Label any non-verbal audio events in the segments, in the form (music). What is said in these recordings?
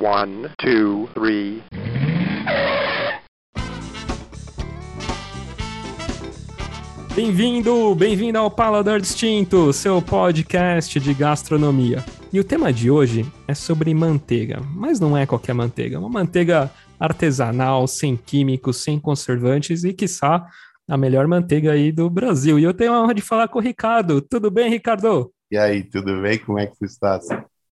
One, two, three. Bem-vindo, bem-vindo ao Paladar Distinto, seu podcast de gastronomia. E o tema de hoje é sobre manteiga, mas não é qualquer manteiga, é uma manteiga artesanal, sem químicos, sem conservantes e, quiçá, a melhor manteiga aí do Brasil. E eu tenho a honra de falar com o Ricardo. Tudo bem, Ricardo? E aí, tudo bem? Como é que você está?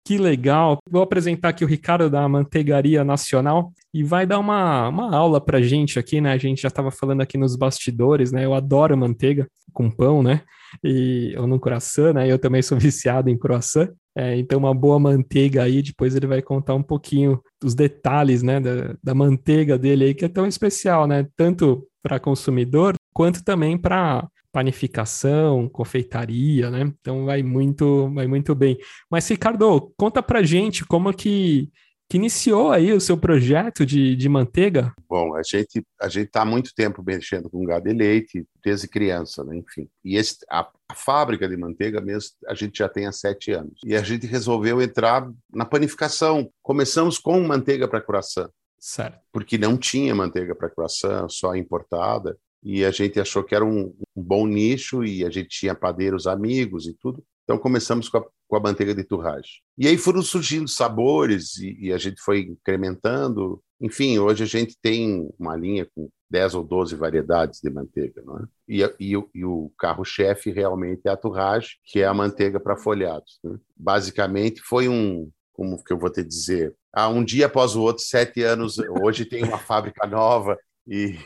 Que legal! Vou apresentar aqui o Ricardo da Manteigaria Nacional e vai dar uma, uma aula pra gente aqui, né? A gente já estava falando aqui nos bastidores, né? Eu adoro manteiga com pão, né? E, ou no croissant, né? Eu também sou (laughs) viciado em croissant. É, então, uma boa manteiga aí, depois ele vai contar um pouquinho dos detalhes, né? Da, da manteiga dele aí, que é tão especial, né? Tanto para consumidor, quanto também para panificação, confeitaria, né? Então vai muito, vai muito bem. Mas Ricardo, conta pra gente como que, que iniciou aí o seu projeto de, de manteiga? Bom, a gente a gente está há muito tempo mexendo com gado e leite desde criança, né? Enfim, e esse, a, a, fábrica de manteiga mesmo a gente já tem há sete anos e a gente resolveu entrar na panificação. Começamos com manteiga para croissant. Certo. Porque não tinha manteiga para croissant, só importada e a gente achou que era um, um, bom nicho e a gente tinha padeiros amigos e tudo. Então começamos com a, com a manteiga de turragem. E aí foram surgindo sabores e, e, a gente foi incrementando. Enfim, hoje a gente tem uma linha com 10 ou 12 variedades de manteiga. Não é? e, e, e o carro-chefe realmente é a turragem, que é a manteiga para folhados. Né? Basicamente foi um, como que eu vou te dizer, ah, um dia após o outro, sete anos, hoje tem uma fábrica nova e,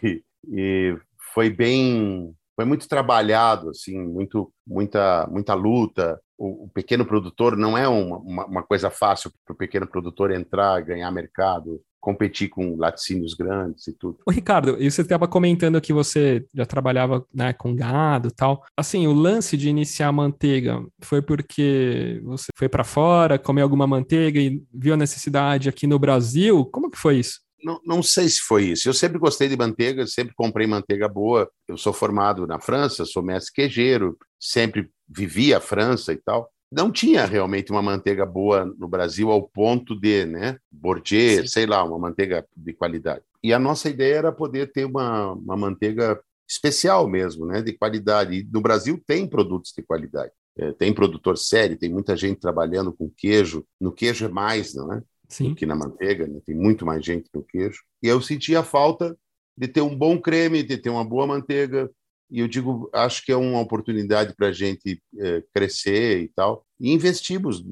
e foi bem, foi muito trabalhado, assim, muito, muita, muita luta. O, o pequeno produtor não é uma, uma, uma coisa fácil para o pequeno produtor entrar, ganhar mercado, competir com laticínios grandes e tudo. Ô, Ricardo, e você estava comentando que você já trabalhava né, com gado tal. Assim, o lance de iniciar a manteiga foi porque você foi para fora, comeu alguma manteiga e viu a necessidade aqui no Brasil? Como que foi isso? Não, não sei se foi isso. Eu sempre gostei de manteiga, sempre comprei manteiga boa. Eu sou formado na França, sou mestre queijeiro, sempre vivi a França e tal. Não tinha realmente uma manteiga boa no Brasil ao ponto de, né, Bordier, Sim. sei lá, uma manteiga de qualidade. E a nossa ideia era poder ter uma, uma manteiga especial mesmo, né, de qualidade. E no Brasil tem produtos de qualidade. É, tem produtor sério, tem muita gente trabalhando com queijo. No queijo é mais, não é? Sim. que na manteiga, né? tem muito mais gente no queijo. E eu sentia falta de ter um bom creme, de ter uma boa manteiga. E eu digo, acho que é uma oportunidade para a gente é, crescer e tal. E investimos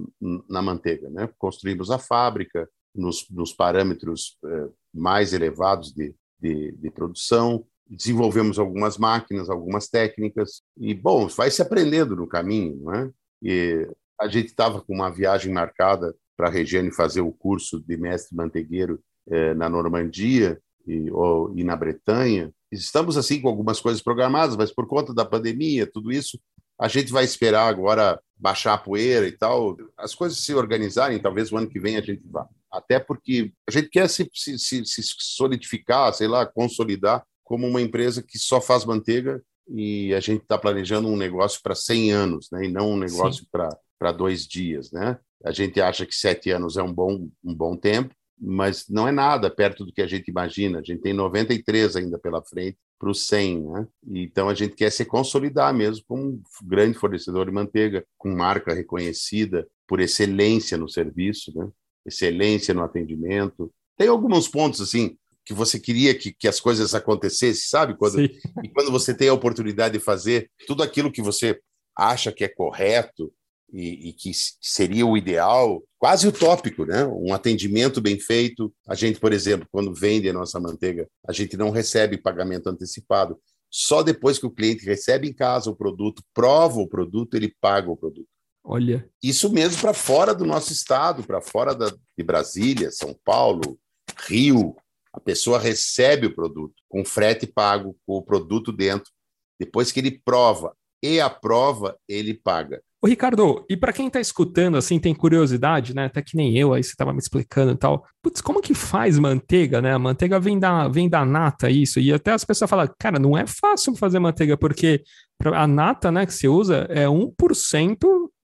na manteiga, né? Construímos a fábrica nos, nos parâmetros é, mais elevados de, de, de produção, desenvolvemos algumas máquinas, algumas técnicas. E, bom, vai se aprendendo no caminho, não é? E a gente estava com uma viagem marcada para a Regiane fazer o curso de mestre mantegueiro eh, na Normandia e, ou, e na Bretanha. Estamos assim com algumas coisas programadas, mas por conta da pandemia, tudo isso, a gente vai esperar agora baixar a poeira e tal, as coisas se organizarem, talvez o ano que vem a gente vá. Até porque a gente quer se, se, se solidificar, sei lá, consolidar como uma empresa que só faz manteiga e a gente está planejando um negócio para 100 anos, né? e não um negócio para dois dias. Né? A gente acha que sete anos é um bom, um bom tempo, mas não é nada perto do que a gente imagina. A gente tem 93 ainda pela frente para os 100, né? Então a gente quer se consolidar mesmo como um grande fornecedor de manteiga, com marca reconhecida por excelência no serviço, né? Excelência no atendimento. Tem alguns pontos assim que você queria que, que as coisas acontecessem, sabe? Quando, e quando você tem a oportunidade de fazer tudo aquilo que você acha que é correto, e, e, que seria o ideal, quase utópico, né? Um atendimento bem feito. A gente, por exemplo, quando vende a nossa manteiga, a gente não recebe pagamento antecipado. Só depois que o cliente recebe em casa o produto, prova o produto, ele paga o produto. Olha. Isso mesmo para fora do nosso estado, para fora da, de Brasília, São Paulo, Rio. A pessoa recebe o produto com frete pago, com o produto dentro. Depois que ele prova e aprova, ele paga. Ô, Ricardo, e para quem está escutando, assim, tem curiosidade, né? Até que nem eu, aí você estava me explicando e tal. Putz, como que faz manteiga, né? A manteiga vem da, vem da nata, isso. E até as pessoas falam, cara, não é fácil fazer manteiga, porque a nata, né, que você usa é 1%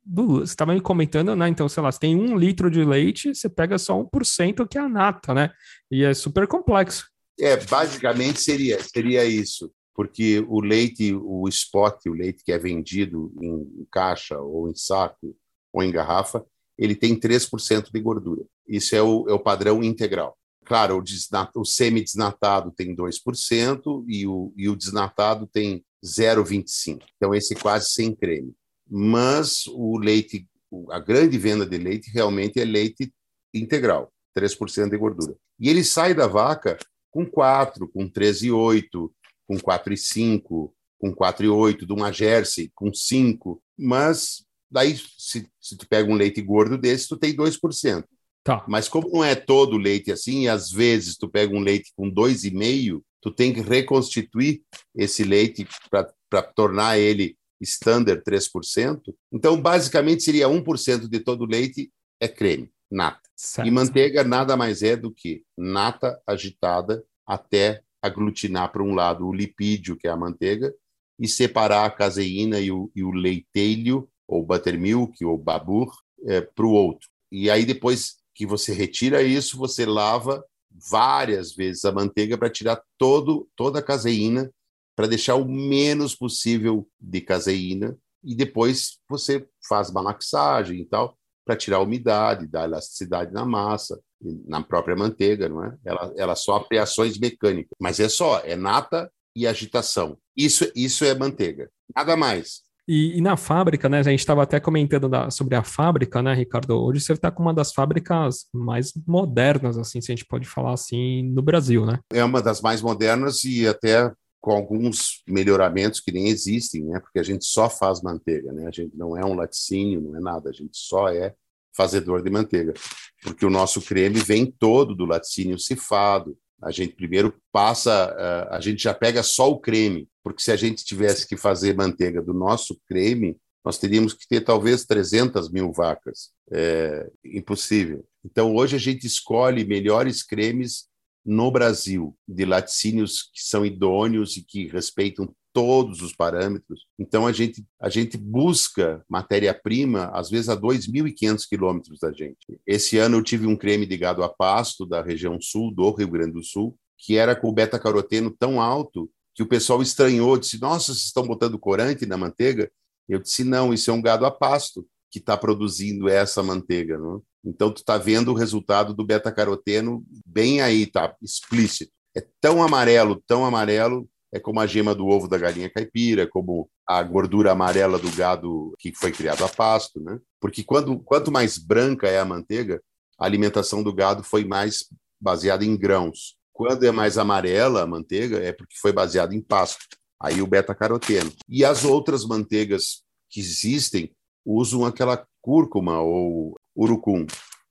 do. Você estava me comentando, né? Então, sei lá, você tem um litro de leite, você pega só 1% que é a nata, né? E é super complexo. É, basicamente seria, seria isso, porque o leite, o spot, o leite que é vendido em caixa ou em saco ou em garrafa, ele tem 3% de gordura. Isso é o, é o padrão integral. Claro, o, desnat, o semi-desnatado tem 2% e o, e o desnatado tem 0,25%. Então, esse é quase sem creme. Mas o leite, a grande venda de leite realmente é leite integral, 3% de gordura. E ele sai da vaca com 4, com 13,8, com 4,5, com 4,8, de uma Jersey com 5, mas daí se, se tu pega um leite gordo desse, tu tem 2%. Tá. Mas como não é todo leite assim, e às vezes tu pega um leite com 2,5, tu tem que reconstituir esse leite para tornar ele standard 3%. Então, basicamente, seria 1% de todo leite é creme, nata. Certo. E manteiga nada mais é do que nata agitada até aglutinar para um lado o lipídio, que é a manteiga, e separar a caseína e o, e o leiteilho, ou buttermilk, ou babur, é, para o outro. E aí, depois que você retira isso, você lava várias vezes a manteiga para tirar todo, toda a caseína, para deixar o menos possível de caseína, e depois você faz malaxagem e tal, para tirar a umidade, dar elasticidade na massa, na própria manteiga, não é? Ela, ela sofre ações mecânicas, mas é só, é nata e agitação. Isso, isso é manteiga, nada mais. E, e, na fábrica, né? A gente estava até comentando da, sobre a fábrica, né, Ricardo? Hoje você está com uma das fábricas mais modernas, assim, se a gente pode falar assim, no Brasil, né? É uma das mais modernas e até com alguns melhoramentos que nem existem, né? Porque a gente só faz manteiga, né? A gente não é um laticínio, não é nada, a gente só é fazedor de manteiga, porque o nosso creme vem todo do laticínio cifado. A gente primeiro passa, eh, a gente já pega só o creme, porque se a gente tivesse que fazer manteiga do nosso creme, nós teríamos que ter talvez 300 mil vacas. É impossível. Então, hoje a gente escolhe melhores cremes no Brasil, de laticínios que são idôneos e que respeitam todos os parâmetros. Então, a gente, a gente busca matéria-prima, às vezes, a 2.500 quilômetros da gente. Esse ano eu tive um creme de gado a pasto da região sul, do Rio Grande do Sul, que era com beta-caroteno tão alto que o pessoal estranhou, disse, nossa, vocês estão botando corante na manteiga? Eu disse, não, isso é um gado a pasto que está produzindo essa manteiga. Não? Então, tu está vendo o resultado do beta-caroteno bem aí, tá explícito. É tão amarelo, tão amarelo, é como a gema do ovo da galinha caipira, como a gordura amarela do gado que foi criado a pasto, né? Porque quando, quanto mais branca é a manteiga, a alimentação do gado foi mais baseada em grãos. Quando é mais amarela a manteiga, é porque foi baseada em pasto. Aí o beta-caroteno. E as outras manteigas que existem usam aquela cúrcuma ou urucum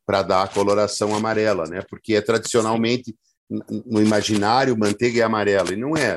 para dar a coloração amarela, né? Porque é tradicionalmente no imaginário manteiga é amarela e não é.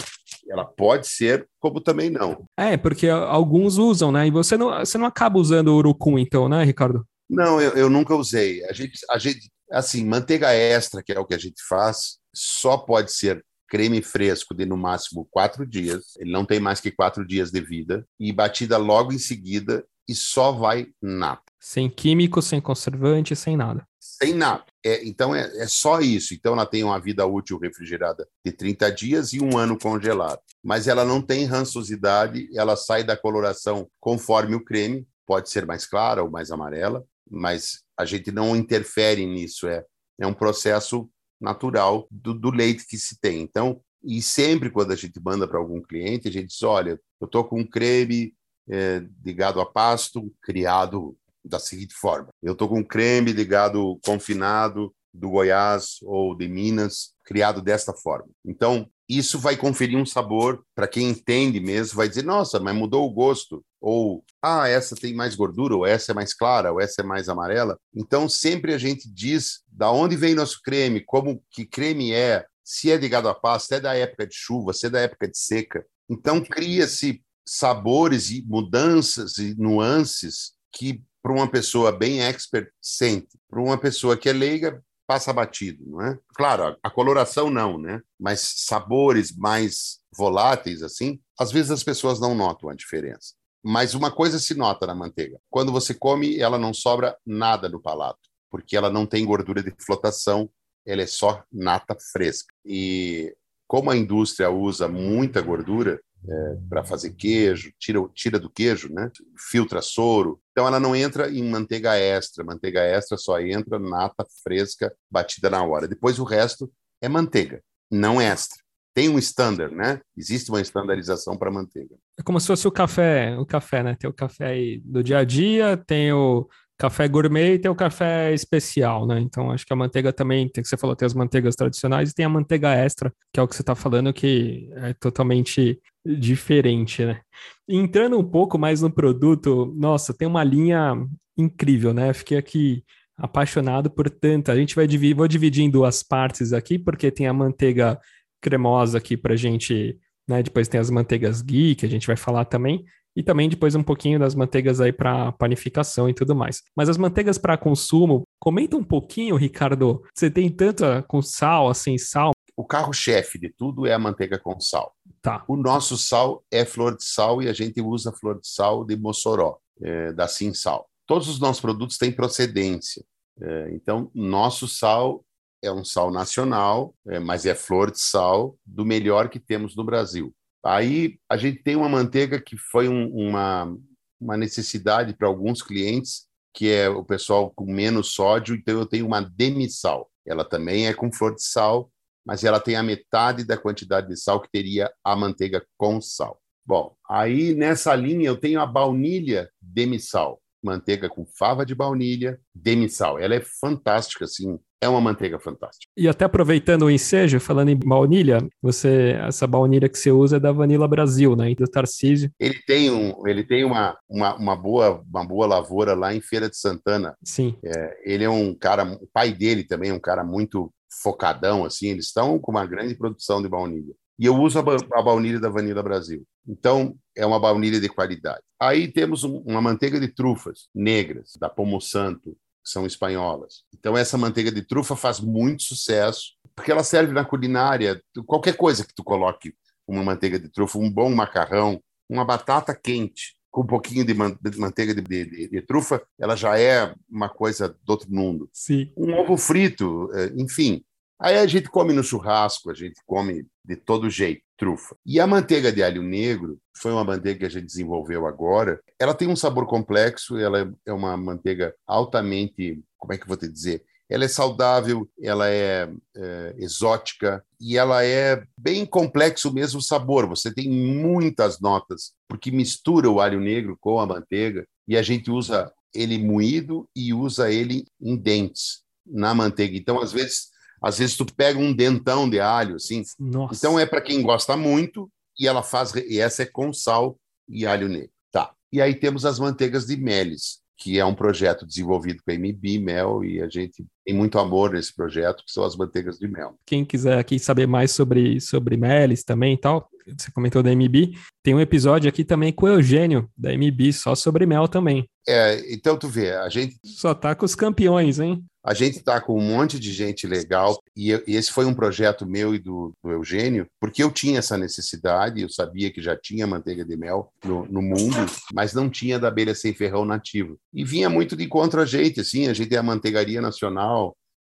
Ela pode ser, como também não. É, porque alguns usam, né? E você não, você não acaba usando o urucum, então, né, Ricardo? Não, eu, eu nunca usei. A gente, a gente, assim, manteiga extra, que é o que a gente faz, só pode ser creme fresco de no máximo quatro dias. Ele não tem mais que quatro dias de vida e batida logo em seguida e só vai nata. Sem químico, sem conservante, sem nada. Sem nada. É, então é, é, só isso. Então ela tem uma vida útil refrigerada de 30 dias e um ano congelado. Mas ela não tem rançosidade, ela sai da coloração conforme o creme, pode ser mais clara ou mais amarela, mas a gente não interfere nisso. É, é um processo natural do, do leite que se tem. Então, e sempre quando a gente manda para algum cliente, a gente diz: olha, eu estou com um creme é, de gado a pasto criado da seguinte forma: eu estou com um creme de gado confinado do Goiás ou de Minas criado desta forma. Então, isso vai conferir um sabor para quem entende mesmo, vai dizer: nossa, mas mudou o gosto. Ou, ah, essa tem mais gordura, ou essa é mais clara, ou essa é mais amarela. Então, sempre a gente diz da onde vem nosso creme, como que creme é, se é de gado a pasto, se é da época de chuva, se é da época de seca. Então, cria-se sabores e mudanças e nuances que para uma pessoa bem expert sente, para uma pessoa que é leiga passa batido, não é? Claro, a coloração não, né? Mas sabores mais voláteis assim, às vezes as pessoas não notam a diferença. Mas uma coisa se nota na manteiga: quando você come, ela não sobra nada no palato, porque ela não tem gordura de flotação, ela é só nata fresca. E como a indústria usa muita gordura é, para fazer queijo, tira, tira do queijo, né? filtra soro, então ela não entra em manteiga extra. Manteiga extra só entra nata fresca batida na hora. Depois o resto é manteiga, não extra tem um standard, né? Existe uma estandarização para manteiga. É como se fosse o café, o café, né? Tem o café aí do dia a dia, tem o café gourmet e tem o café especial, né? Então acho que a manteiga também, tem que você falou, tem as manteigas tradicionais e tem a manteiga extra, que é o que você está falando, que é totalmente diferente, né? Entrando um pouco mais no produto, nossa, tem uma linha incrível, né? Fiquei aqui apaixonado por tanto. A gente vai dividir, vou dividir em duas partes aqui, porque tem a manteiga cremosa aqui para gente, né? Depois tem as manteigas ghee, que a gente vai falar também, e também depois um pouquinho das manteigas aí para panificação e tudo mais. Mas as manteigas para consumo, comenta um pouquinho, Ricardo. Você tem tanta com sal, assim, sal? O carro-chefe de tudo é a manteiga com sal. Tá. O nosso sal é flor de sal e a gente usa flor de sal de Mossoró, é, da Sal. Todos os nossos produtos têm procedência. É, então, nosso sal é um sal nacional, é, mas é flor de sal do melhor que temos no Brasil. Aí a gente tem uma manteiga que foi um, uma, uma necessidade para alguns clientes, que é o pessoal com menos sódio, então eu tenho uma demissal. Ela também é com flor de sal, mas ela tem a metade da quantidade de sal que teria a manteiga com sal. Bom, aí nessa linha eu tenho a baunilha demissal, manteiga com fava de baunilha, demissal. Ela é fantástica, assim, é uma manteiga fantástica. E até aproveitando o ensejo, falando em baunilha, você essa baunilha que você usa é da Vanilla Brasil, né? Do Tarcísio. Ele tem um, ele tem uma, uma, uma boa uma boa lavoura lá em Feira de Santana. Sim. É, ele é um cara, o pai dele também é um cara muito focadão, assim. Eles estão com uma grande produção de baunilha. E eu uso a, baunilha da Vanilla Brasil. Então, é uma baunilha de qualidade. Aí temos um, uma manteiga de trufas negras, da Pomo Santo, são espanholas. Então, essa manteiga de trufa faz muito sucesso, porque ela serve na culinária. Qualquer coisa que tu coloque uma manteiga de trufa, um bom macarrão, uma batata quente, com um pouquinho de, manteiga de, de, de, trufa, ela já é uma coisa do outro mundo. Sim. Um ovo frito, eh, enfim. Aí a gente come no churrasco, a gente come de todo jeito, trufa. E a manteiga de alho negro foi uma manteiga que a gente desenvolveu agora. Ela tem um sabor complexo, ela é uma manteiga altamente, como é que eu vou te dizer? Ela é saudável, ela é, é exótica e ela é bem complexo mesmo o sabor. Você tem muitas notas, porque mistura o alho negro com a manteiga e a gente usa ele moído e usa ele em dentes na manteiga. Então, às vezes, às vezes tu pega um dentão de alho, assim. Nossa. Então é para quem gosta muito e ela faz e essa é com sal e alho negro. Tá. E aí temos as manteigas de Melis, que é um projeto desenvolvido com a MB Mel e a gente tem muito amor nesse projeto, que são as manteigas de mel. Quem quiser aqui saber mais sobre sobre Melis também e tal, você comentou da MB, tem um episódio aqui também com o Eugênio da MB só sobre mel também. É, então tu vê, a gente só tá com os campeões, hein? A gente está com um monte de gente legal e, e, esse foi um projeto meu e do, do, Eugênio, porque eu tinha essa necessidade, eu sabia que já tinha manteiga de mel no, no, mundo, mas não tinha da abelha sem ferrão nativo. E vinha muito de encontro a gente, assim, a gente é a manteigaria nacional,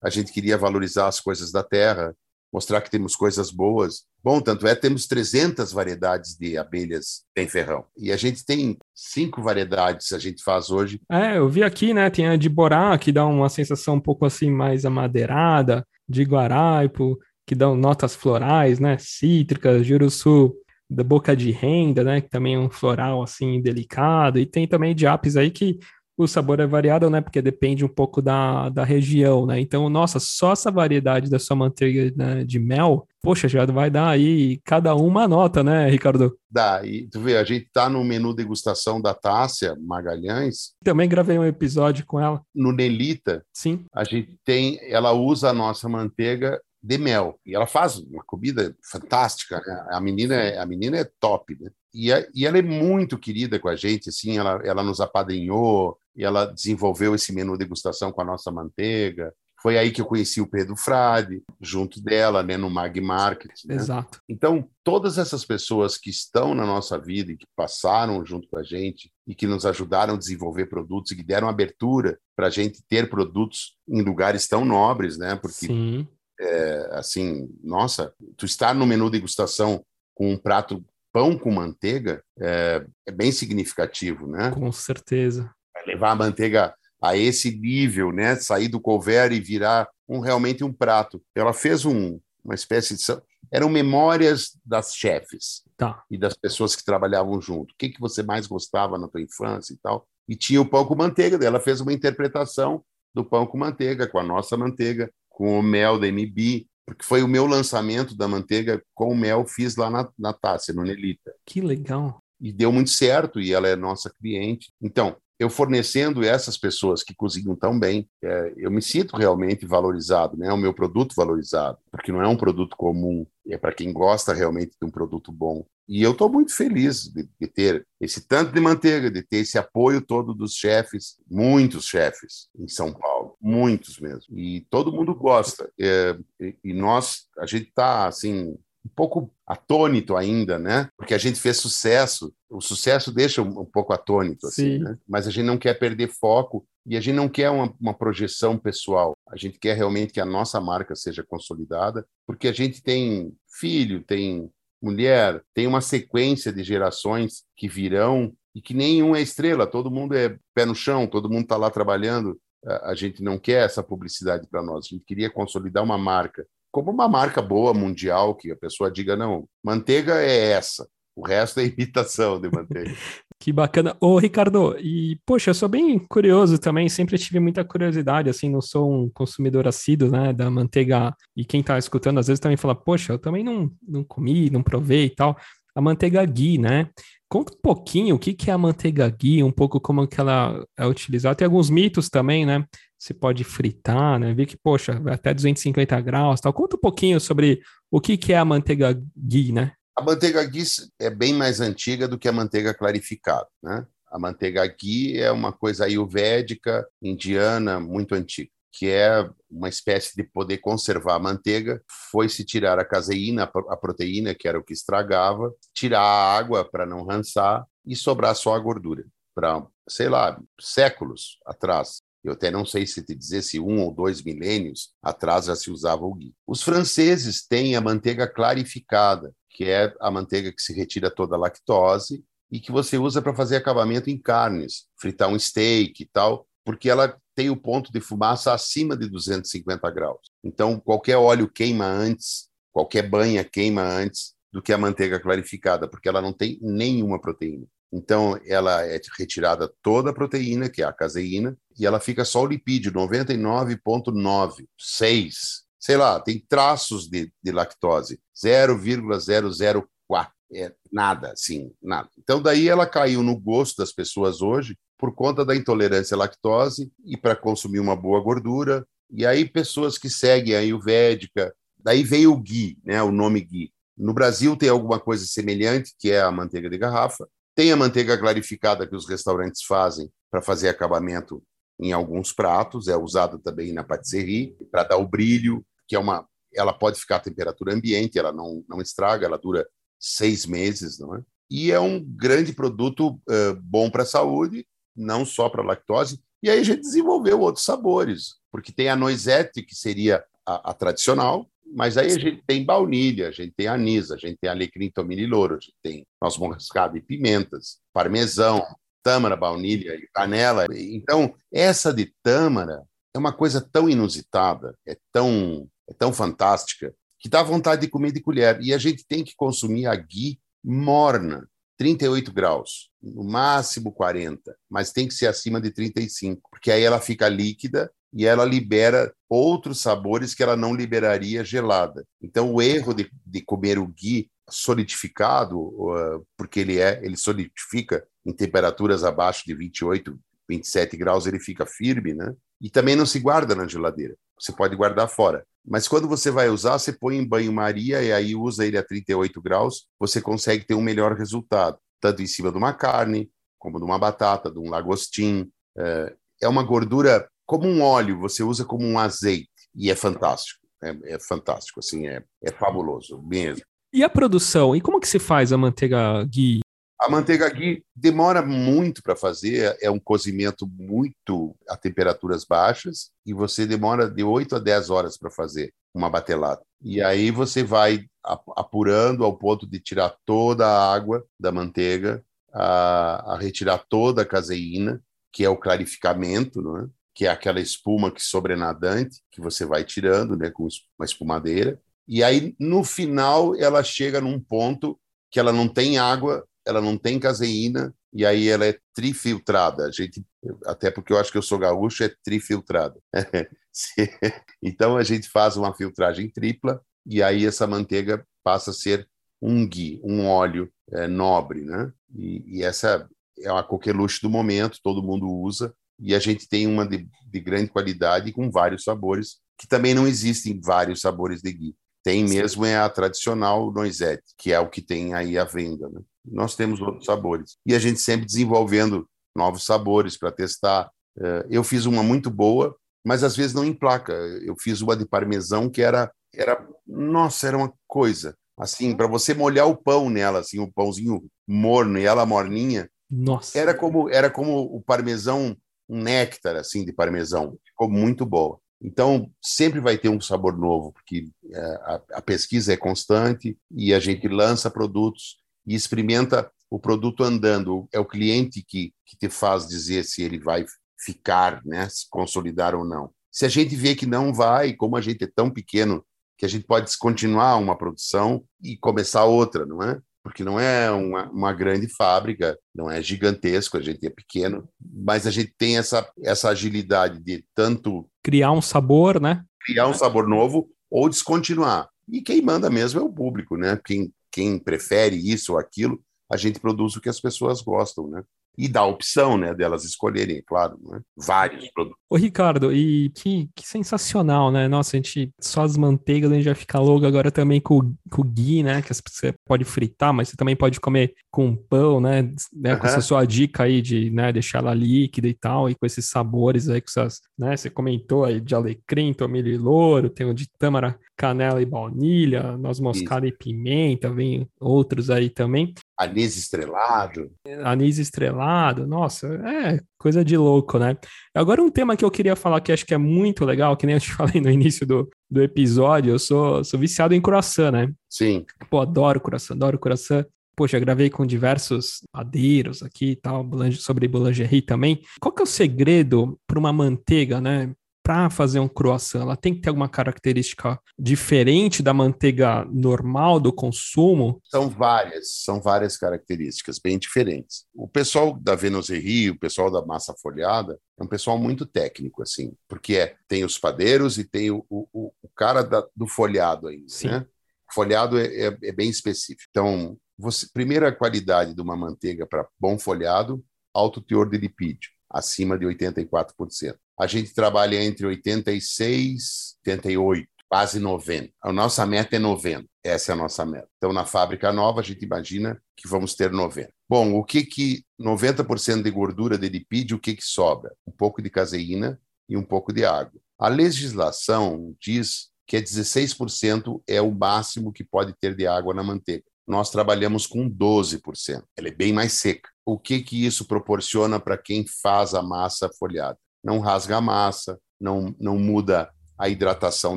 a gente queria valorizar as coisas da terra, mostrar que temos coisas boas. Bom, tanto é, temos 300 variedades de abelhas em ferrão. E a gente tem cinco variedades, a gente faz hoje. É, eu vi aqui, né, tem a de Borá, que dá uma sensação um pouco assim mais amadeirada, de Guaraipo, que dão notas florais, né, cítricas, Juruçu da boca de renda, né, que também é um floral assim delicado, e tem também de apis aí que o sabor é variado, né? Porque depende um pouco da, da região, né? Então, nossa, só essa variedade da sua manteiga né, de mel, poxa, já vai dar aí cada uma nota, né, Ricardo? Dá, e tu vê, a gente tá no menu degustação da Tássia Magalhães. Também gravei um episódio com ela. No Nelita, sim. A gente tem, ela usa a nossa manteiga de mel. E ela faz uma comida fantástica. Né? A menina é, a menina é top, né? E, a, e ela é muito querida com a gente, assim, ela, ela nos apadrinhou, e ela desenvolveu esse menu degustação com a nossa manteiga. Foi aí que eu conheci o Pedro Frade, junto dela, né, no Mag Market. Né? Exato. Então, todas essas pessoas que estão na nossa vida e que passaram junto com a gente e que nos ajudaram a desenvolver produtos e que deram abertura para a gente ter produtos em lugares tão nobres, né? Porque, Sim. É, assim, nossa, tu estar no menu degustação com um prato pão com manteiga é, é bem significativo, né? Com certeza. Levar a manteiga a esse nível, né? Sair do couvert e virar um realmente um prato. Ela fez um, uma espécie de eram memórias das chefes tá. e das pessoas que trabalhavam junto. O que que você mais gostava na tua infância e tal? E tinha o pão com manteiga. Ela fez uma interpretação do pão com manteiga com a nossa manteiga, com o mel da MB, porque foi o meu lançamento da manteiga com o mel, fiz lá na, na Tássia, no Nelita. Que legal. E deu muito certo, e ela é nossa cliente. Então, eu fornecendo essas pessoas que cozinham tão bem, é, eu me sinto realmente valorizado, né? O meu produto valorizado, porque não é um produto comum, é para quem gosta realmente de um produto bom. E eu estou muito feliz de, de, ter esse tanto de manteiga, de ter esse apoio todo dos chefes, muitos chefes em São Paulo, muitos mesmo. E todo mundo gosta. É, e, e nós, a gente está assim um pouco atônito ainda, né? Porque a gente fez sucesso. O sucesso deixa um, um pouco atônito, assim, né? Mas a gente não quer perder foco e a gente não quer uma, uma, projeção pessoal. A gente quer realmente que a nossa marca seja consolidada, porque a gente tem filho, tem mulher, tem uma sequência de gerações que virão e que nenhum é estrela. Todo mundo é pé no chão, todo mundo está lá trabalhando. A gente não quer essa publicidade para nós. A gente queria consolidar uma marca como uma marca boa mundial, que a pessoa diga, não, manteiga é essa, o resto é imitação de manteiga. (laughs) que bacana. Ô, Ricardo, e, poxa, eu sou bem curioso também, sempre tive muita curiosidade, assim, não sou um consumidor assíduo, né, da manteiga, e quem tá escutando às vezes também fala, poxa, eu também não, não comi, não provei e tal, a manteiga ghee, né? Conta um pouquinho o que, que é a manteiga ghee, um pouco como que ela é utilizada. Tem alguns mitos também, né? Você pode fritar, né? Vi que, poxa, até 250 graus tal. Conta um pouquinho sobre o que, que é a manteiga ghee, né? A manteiga ghee é bem mais antiga do que a manteiga clarificada, né? A manteiga ghee é uma coisa ayurvédica, indiana, muito antiga que é uma espécie de poder conservar a manteiga, foi se tirar a caseína, a proteína, que era o que estragava, tirar a água para não rançar e sobrar só a gordura. Para, sei lá, séculos atrás, eu até não sei se te dizer se um ou dois milênios atrás já se usava o ghee. Os franceses têm a manteiga clarificada, que é a manteiga que se retira toda a lactose e que você usa para fazer acabamento em carnes, fritar um steak e tal, porque ela tem o ponto de fumaça acima de 250 graus. Então, qualquer óleo queima antes, qualquer banha queima antes do que a manteiga clarificada, porque ela não tem nenhuma proteína. Então, ela é retirada toda a proteína, que é a caseína, e ela fica só o lipídio, 99,9, 6. Sei lá, tem traços de, de lactose, 0,004. É nada, assim, nada. Então, daí ela caiu no gosto das pessoas hoje, por conta da intolerância à lactose e para consumir uma boa gordura. E aí pessoas que seguem a Ayurvédica, daí veio o ghee, né, o nome ghee. No Brasil tem alguma coisa semelhante, que é a manteiga de garrafa. Tem a manteiga clarificada que os restaurantes fazem para fazer acabamento em alguns pratos, é usada também na patisserie para dar o brilho, que é uma, ela pode ficar à temperatura ambiente, ela não, não estraga, ela dura seis meses, não é? E é um grande produto uh, bom para a saúde não só para lactose. E aí a gente desenvolveu outros sabores, porque tem a noisette, que seria a, a tradicional, mas aí a gente tem baunilha, a gente tem anis, a gente tem alecrim, tomilho e louro, a gente tem noz moscada e pimentas, parmesão, tâmara, baunilha e canela. Então, essa de tâmara é uma coisa tão inusitada, é tão, é tão fantástica, que dá vontade de comer de colher. E a gente tem que consumir a ghee morna, 38 graus, no máximo 40, mas tem que ser acima de 35, porque aí ela fica líquida e ela libera outros sabores que ela não liberaria gelada. Então, o erro de, de comer o ghee solidificado, uh, porque ele é, ele solidifica em temperaturas abaixo de 28, 27 graus, ele fica firme, né? E também não se guarda na geladeira. Você pode guardar fora. Mas quando você vai usar, você põe em banho-maria e aí usa ele a 38 graus, você consegue ter um melhor resultado, tanto em cima de uma carne, como de uma batata, de um lagostim. É, é uma gordura como um óleo, você usa como um azeite. e é fantástico. É, é fantástico, assim, é, é fabuloso mesmo. E a produção? E como que se faz a manteiga ghee? A manteiga ghee demora muito para fazer, é um cozimento muito a temperaturas baixas e você demora de 8 a 10 horas para fazer uma batelada. E aí você vai apurando ao ponto de tirar toda a água da manteiga, a, a retirar toda a caseína, que é o clarificamento, é? que é aquela espuma que sobrenadante que você vai tirando, né, com uma espumadeira. E aí no final ela chega num ponto que ela não tem água, ela não tem caseína e aí ela é trifiltrada. A gente até porque eu acho que eu sou gaúcho é trifiltrada. (laughs) então a gente faz uma filtragem tripla e aí essa manteiga passa a ser um ghee, um óleo é, nobre, né? E, e essa é a coqueluche do momento, todo mundo usa e a gente tem uma de, de grande qualidade com vários sabores, que também não existem vários sabores de ghee. Tem mesmo é a tradicional noisette, que é o que tem aí à venda. Né? Nós temos outros sabores. E a gente sempre desenvolvendo novos sabores para testar. É, eu fiz uma muito boa, mas às vezes não emplaca. Eu fiz uma de parmesão que era, era nossa, era uma coisa. Assim, para você molhar o pão nela, assim, o pãozinho morno e ela morninha, nossa. Era como era como o parmesão um néctar assim de parmesão, ficou muito boa. Então sempre vai ter um sabor novo, porque é, a, a pesquisa é constante e a gente lança produtos e experimenta o produto andando. É o cliente que, que te faz dizer se ele vai ficar, né, se consolidar ou não. Se a gente vê que não vai, como a gente é tão pequeno que a gente pode descontinuar uma produção e começar outra, não é? porque não é uma, uma, grande fábrica, não é gigantesco, a gente é pequeno, mas a gente tem essa, essa agilidade de tanto criar um sabor, né? Criar um sabor novo ou descontinuar. E quem manda mesmo é o público, né? Quem, quem prefere isso ou aquilo, a gente produz o que as pessoas gostam, né? E dá a opção né, delas escolherem, claro, né? vários produtos. Ô Ricardo, e que, que sensacional, né? Nossa, a gente só as manteigas, a gente vai ficar louco agora também com, com o ghee, né? Que você pode fritar, mas você também pode comer com pão, né? né? Com essa sua dica aí de né, deixar ela líquida e tal, e com esses sabores aí, com essas, né? Você comentou aí de alecrim, tomilho e louro, tem o de tâmara, canela e baunilha, noz moscada Isso. e pimenta, vem outros aí também. Anis estrelado. Anis estrelado, nossa, é coisa de louco, né? Agora um tema que eu queria falar que acho que é muito legal, que nem eu te (laughs) falei no início do, do episódio, eu sou, sou viciado em croissant, né? Sim. Pô, adoro croissant, adoro croissant. Poxa, gravei com diversos padeiros aqui e tal, sobre boulangerie também. Qual que é o segredo para uma manteiga, né? Para fazer um croissant, ela tem que ter alguma característica diferente da manteiga normal do consumo? São várias, são várias características bem diferentes. O pessoal da Venoserie, o pessoal da massa folhada, é um pessoal muito técnico, assim, porque é, tem os padeiros e tem o, o, o cara da, do folhado ainda, Sim. né? O folhado é, é, é bem específico. Então, você, primeira qualidade de uma manteiga para bom folhado, alto teor de lipídio, acima de 84%. A gente trabalha entre 86 e 88, quase 90. A nossa meta é 90. Essa é a nossa meta. Então, na fábrica nova, a gente imagina que vamos ter 90. Bom, o que que 90% de gordura de lipídio, o que que sobra? Um pouco de caseína e um pouco de água. A legislação diz que é 16% é o máximo que pode ter de água na manteiga. Nós trabalhamos com 12%. Ela é bem mais seca. O que que isso proporciona para quem faz a massa folhada? não rasga a massa, não, não muda a hidratação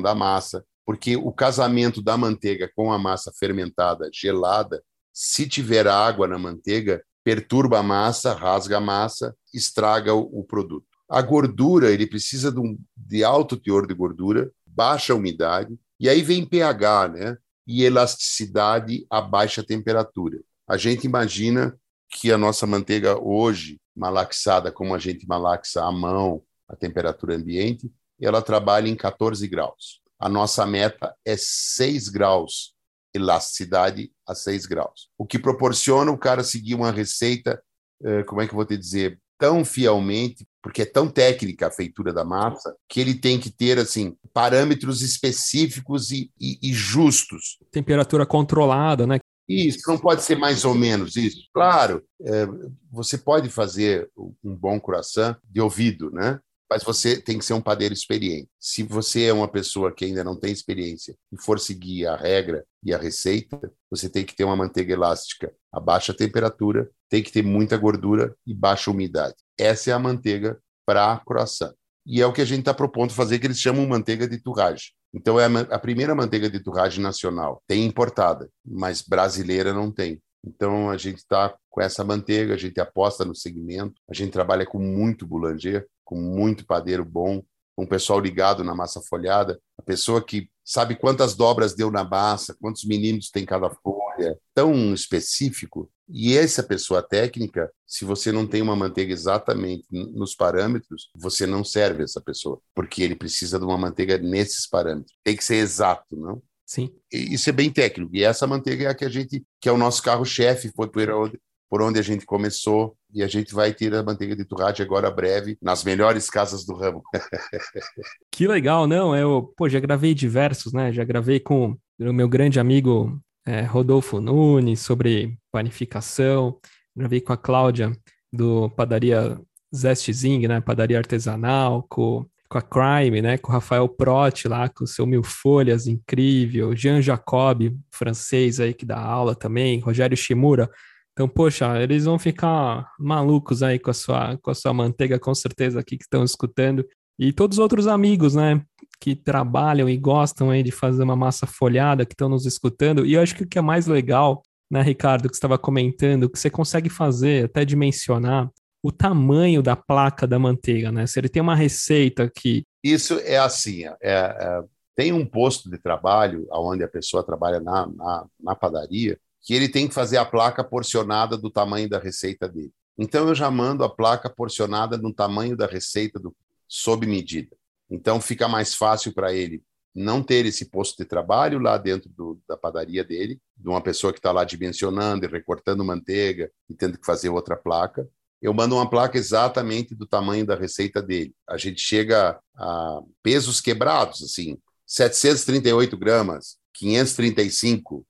da massa, porque o casamento da manteiga com a massa fermentada gelada, se tiver água na manteiga, perturba a massa, rasga a massa, estraga o, o produto. A gordura, ele precisa de, um, de alto teor de gordura, baixa umidade, e aí vem pH, né? E elasticidade a baixa temperatura. A gente imagina que a nossa manteiga hoje, malaxada como a gente malaxa à mão, a temperatura ambiente, ela trabalha em 14 graus. A nossa meta é 6 graus, elasticidade a 6 graus. O que proporciona o cara seguir uma receita, eh, como é que eu vou te dizer, tão fielmente, porque é tão técnica a feitura da massa, que ele tem que ter assim parâmetros específicos e, e, e justos. Temperatura controlada, né? Isso, não pode ser mais ou menos isso. Claro, é, você pode fazer um bom croissant de ouvido, né? mas você tem que ser um padeiro experiente. Se você é uma pessoa que ainda não tem experiência e for seguir a regra e a receita, você tem que ter uma manteiga elástica a baixa temperatura, tem que ter muita gordura e baixa umidade. Essa é a manteiga para croissant. E é o que a gente está propondo fazer, que eles chamam manteiga de turragem. Então, é a, a primeira manteiga de turragem nacional. Tem importada, mas brasileira não tem. Então, a gente está com essa manteiga, a gente aposta no segmento, a gente trabalha com muito boulanger, com muito padeiro bom, com o pessoal ligado na massa folhada, a pessoa que sabe quantas dobras deu na massa, quantos milímetros tem cada folha, tão específico. E essa pessoa técnica, se você não tem uma manteiga exatamente nos parâmetros, você não serve essa pessoa, porque ele precisa de uma manteiga nesses parâmetros. Tem que ser exato, não? Sim. Isso é bem técnico. E essa manteiga é a que a gente, que é o nosso carro-chefe, foi por onde, por onde a gente começou. E a gente vai ter a manteiga de torrade agora breve, nas melhores casas do ramo. (laughs) que legal, não? Eu, pô, já gravei diversos, né? Já gravei com o meu grande amigo é, Rodolfo Nunes sobre panificação. Gravei com a Cláudia do Padaria Zest Zing, né? Padaria artesanal, com com a Crime, né? Com o Rafael Proti lá, com o seu Mil Folhas, incrível. Jean Jacob, francês aí que dá aula também. Rogério Shimura. Então, poxa, eles vão ficar malucos aí com a sua, com a sua manteiga, com certeza, aqui que estão escutando. E todos os outros amigos, né? Que trabalham e gostam aí de fazer uma massa folhada, que estão nos escutando. E eu acho que o que é mais legal, né, Ricardo, que estava comentando, que você consegue fazer, até dimensionar, o tamanho da placa da manteiga, né? Se ele tem uma receita que. Isso é assim: é, é, tem um posto de trabalho onde a pessoa trabalha na, na, na padaria que ele tem que fazer a placa porcionada do tamanho da receita dele. Então eu já mando a placa porcionada no tamanho da receita do, sob medida. Então fica mais fácil para ele não ter esse posto de trabalho lá dentro do, da padaria dele, de uma pessoa que está lá dimensionando e recortando manteiga e tendo que fazer outra placa eu mando uma placa exatamente do tamanho da receita dele. A gente chega a pesos quebrados, assim, 738 gramas, 535,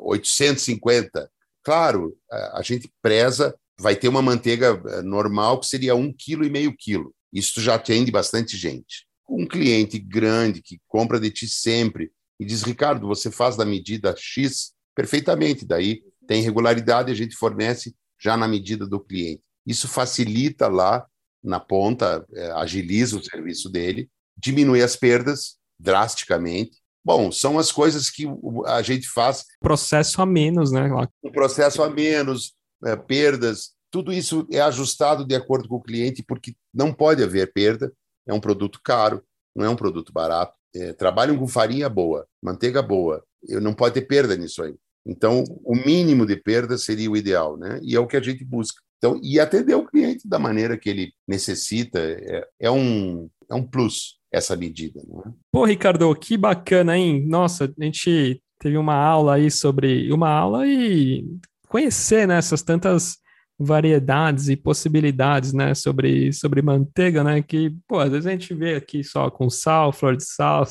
850. Claro, a gente preza, vai ter uma manteiga eh, normal que seria um quilo e meio quilo. Isso já atende bastante gente. Um cliente grande que compra de ti sempre e diz, Ricardo, você faz da medida X perfeitamente, daí tem regularidade, a gente fornece já na medida do cliente. Isso facilita lá na ponta, é, agiliza o serviço dele, diminui as perdas drasticamente. Bom, são as coisas que a gente faz. Processo a menos, né? Um processo a menos, é, perdas, tudo isso é ajustado de acordo com o cliente, porque não pode haver perda. É um produto caro, não é um produto barato. É, trabalham com farinha boa, manteiga boa, não pode ter perda nisso aí. Então, o mínimo de perda seria o ideal, né? E é o que a gente busca. Então, e atender o cliente da maneira que ele necessita é, é um, é um plus essa medida. É? Pô, Ricardo, que bacana, hein? Nossa, a gente teve uma aula aí sobre uma aula e conhecer né, essas tantas variedades e possibilidades, né, sobre, sobre manteiga, né, que, pô, às vezes a gente vê aqui só com sal, flor de (laughs) sal,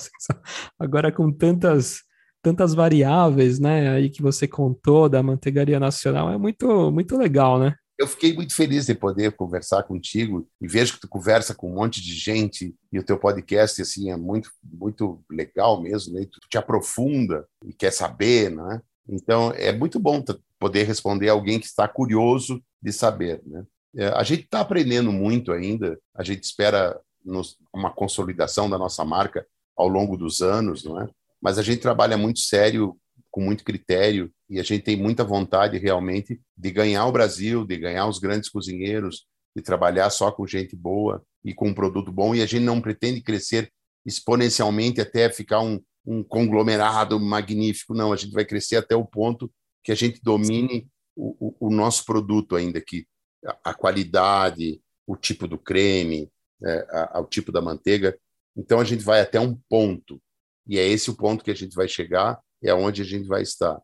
agora com tantas tantas variáveis, né, aí que você contou da manteigaria nacional, é muito muito legal, né? eu fiquei muito feliz de poder conversar contigo e vejo que tu conversa com um monte de gente e o teu podcast assim é muito muito legal mesmo, né? Tu te aprofunda e quer saber, né? Então é muito bom poder responder alguém que está curioso de saber, né? É, a gente está aprendendo muito ainda. A gente espera nos, uma consolidação da nossa marca ao longo dos anos, não é? Mas a gente trabalha muito sério com muito critério e a gente tem muita vontade realmente de ganhar o Brasil, de ganhar os grandes cozinheiros, de trabalhar só com gente boa e com um produto bom. E a gente não pretende crescer exponencialmente até ficar um, um conglomerado magnífico, não. A gente vai crescer até o ponto que a gente domine o, o, o nosso produto ainda, que a, a, qualidade, o tipo do creme, é, a, o tipo da manteiga. Então a gente vai até um ponto. E é esse o ponto que a gente vai chegar é onde a gente vai estar.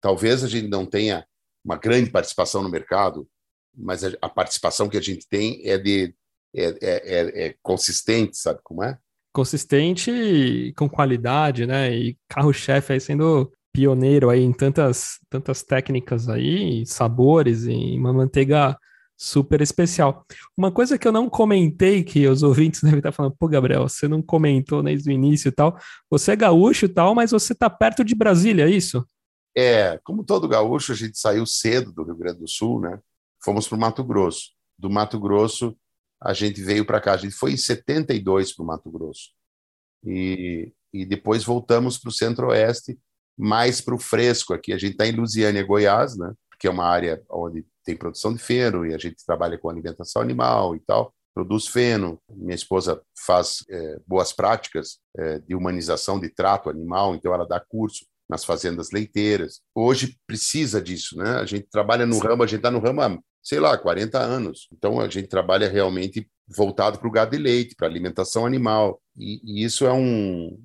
Talvez a gente não tenha uma grande participação no mercado, mas a, a participação que a gente tem é de é, é, é, é consistente, sabe como é? Consistente e com qualidade, né? E carro-chefe aí sendo pioneiro aí em tantas tantas técnicas aí, sabores e uma manteiga super especial. Uma coisa que eu não comentei, que os ouvintes (laughs) devem estar falando, pô, Gabriel, você não comentou desde o início e tal. Você é gaúcho e tal, mas você está perto de Brasília, é isso? É, como todo gaúcho, a gente saiu cedo do Rio Grande do Sul, né? Fomos para o Mato Grosso. Do Mato Grosso, a gente veio para cá. A gente foi em 72 para o Mato Grosso. E, e depois voltamos para o Centro-Oeste, mais para o fresco aqui. A gente está em Lusiânia, Goiás, né? Que é uma área onde tem produção de feno e a gente trabalha com alimentação animal e tal. Produz feno. Minha esposa faz é, boas práticas é, de humanização de trato animal, então ela dá curso nas fazendas leiteiras. Hoje precisa disso, né? A gente trabalha no ramo, a gente está no ramo há, sei lá, 40 anos. Então a gente trabalha realmente voltado para o gado de leite, para alimentação animal. E, e, isso é um,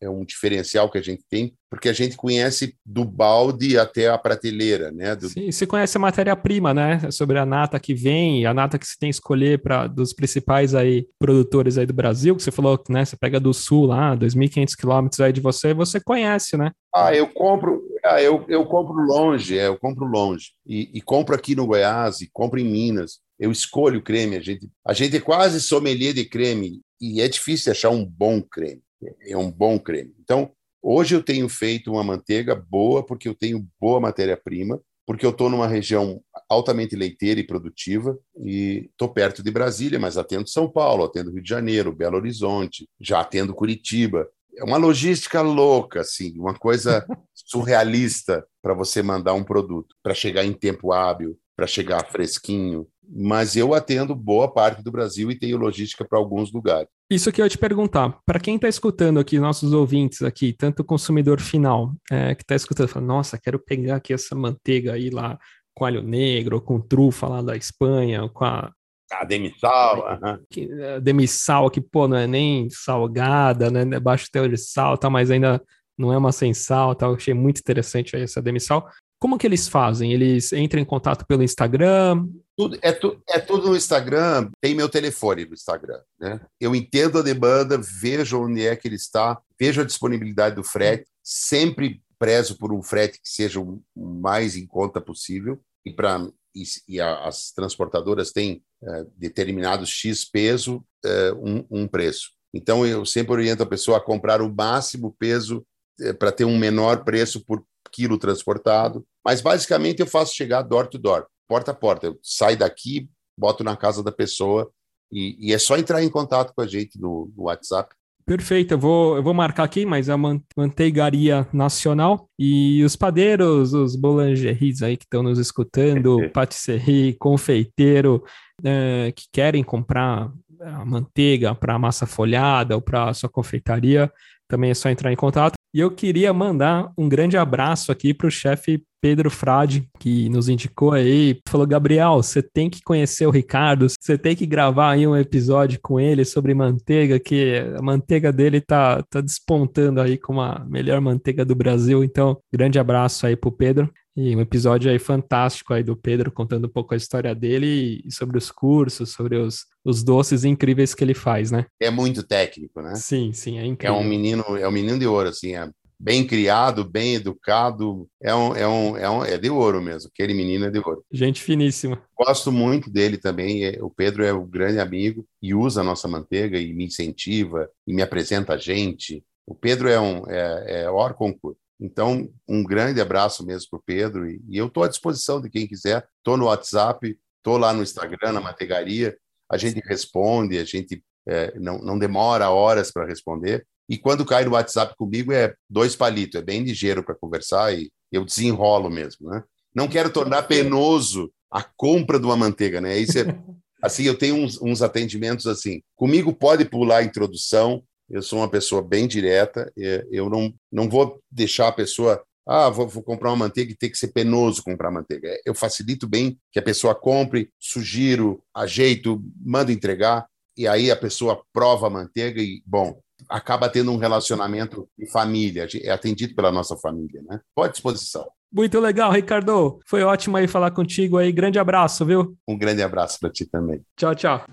é um diferencial que a gente tem, porque a gente conhece do balde até a prateleira, né? Do... Sim, você conhece a matéria-prima, né? Sobre a nata que vem, a nata que você tem que escolher para dos principais aí produtores aí do Brasil, que você falou, né? Você pega do sul lá, 2.500 quilômetros aí de você, você conhece, né? Ah, eu compro, ah, eu, eu compro longe, é, eu compro longe. E, e compro aqui no Goiás, e compro em Minas eu escolho creme. A gente, a gente é quase sommelier de creme e é difícil achar um bom creme. É um bom creme. Então, hoje eu tenho feito uma manteiga boa porque eu tenho boa matéria-prima, porque eu estou numa região altamente leiteira e produtiva e estou perto de Brasília, mas atendo São Paulo, atendo Rio de Janeiro, Belo Horizonte, já atendo Curitiba. É uma logística louca, assim, uma coisa (laughs) surrealista para você mandar um produto, para chegar em tempo hábil, para chegar fresquinho, mas eu atendo boa parte do Brasil e tenho logística para alguns lugares. Isso que eu ia te perguntar, para quem está escutando aqui, nossos ouvintes aqui, tanto o consumidor final é, que está escutando, fala, nossa, quero pegar aqui essa manteiga aí lá com alho negro, com trufa lá da Espanha, com a a demissal, que, a demissal que pô, não é nem salgada, né, é baixo teor de sal, tá, mas ainda não é uma sem sal, tá, eu achei muito interessante aí essa demissal. Como que eles fazem? Eles entram em contato pelo Instagram? Tudo, é, tu, é tudo no Instagram, tem meu telefone no Instagram. Né? Eu entendo a demanda, vejo onde é que ele está, vejo a disponibilidade do frete, sempre prezo por um frete que seja o mais em conta possível, e, pra, e, e a, as transportadoras têm é, determinados X peso, é, um, um preço. Então, eu sempre oriento a pessoa a comprar o máximo peso é, para ter um menor preço por quilo transportado. Mas basicamente eu faço chegar door to door, porta a porta. Eu saio daqui, boto na casa da pessoa e, e é só entrar em contato com a gente no, no WhatsApp. Perfeito, eu vou, eu vou marcar aqui, mas é a manteigaria nacional e os padeiros, os boulangeries aí que estão nos escutando, (laughs) patisserie, confeiteiro, é, que querem comprar a manteiga para massa folhada ou para sua confeitaria, também é só entrar em contato. E eu queria mandar um grande abraço aqui para o chefe Pedro Frade, que nos indicou aí, falou: Gabriel, você tem que conhecer o Ricardo, você tem que gravar aí um episódio com ele sobre manteiga, que a manteiga dele tá, tá despontando aí como a melhor manteiga do Brasil. Então, grande abraço aí pro Pedro. E um episódio aí fantástico aí do Pedro contando um pouco a história dele e sobre os cursos, sobre os, os doces incríveis que ele faz, né? É muito técnico, né? Sim, sim, é incrível. É um menino, é um menino de ouro, assim, é bem criado, bem educado, é um, é um, é um, é de ouro mesmo. Aquele menino é de ouro. Gente finíssima. Gosto muito dele também. É, o Pedro é um grande amigo e usa a nossa manteiga e me incentiva e me apresenta a gente. O Pedro é um é, é or concurso. Então, um grande abraço mesmo para o Pedro. E, e eu estou à disposição de quem quiser. Estou no WhatsApp, estou lá no Instagram, na Manteigaria. A gente responde, a gente é, não, não demora horas para responder. E quando cai no WhatsApp comigo é dois palitos, é bem ligeiro para conversar e eu desenrolo mesmo, né? Não quero tornar penoso a compra de uma manteiga, né? Isso é, (laughs) assim, eu tenho uns, uns atendimentos assim. Comigo pode pular a introdução, eu sou uma pessoa bem direta, eu não, não vou deixar a pessoa, ah, vou, vou, comprar uma manteiga e tem que ser penoso comprar manteiga. Eu facilito bem que a pessoa compre, sugiro, ajeito, mando entregar, e aí a pessoa prova a manteiga e, bom, acaba tendo um relacionamento de família, é atendido pela nossa família, né? Pode disposição. Muito legal, Ricardo. Foi ótimo aí falar contigo aí. Grande abraço, viu? Um grande abraço para ti também. Tchau, tchau.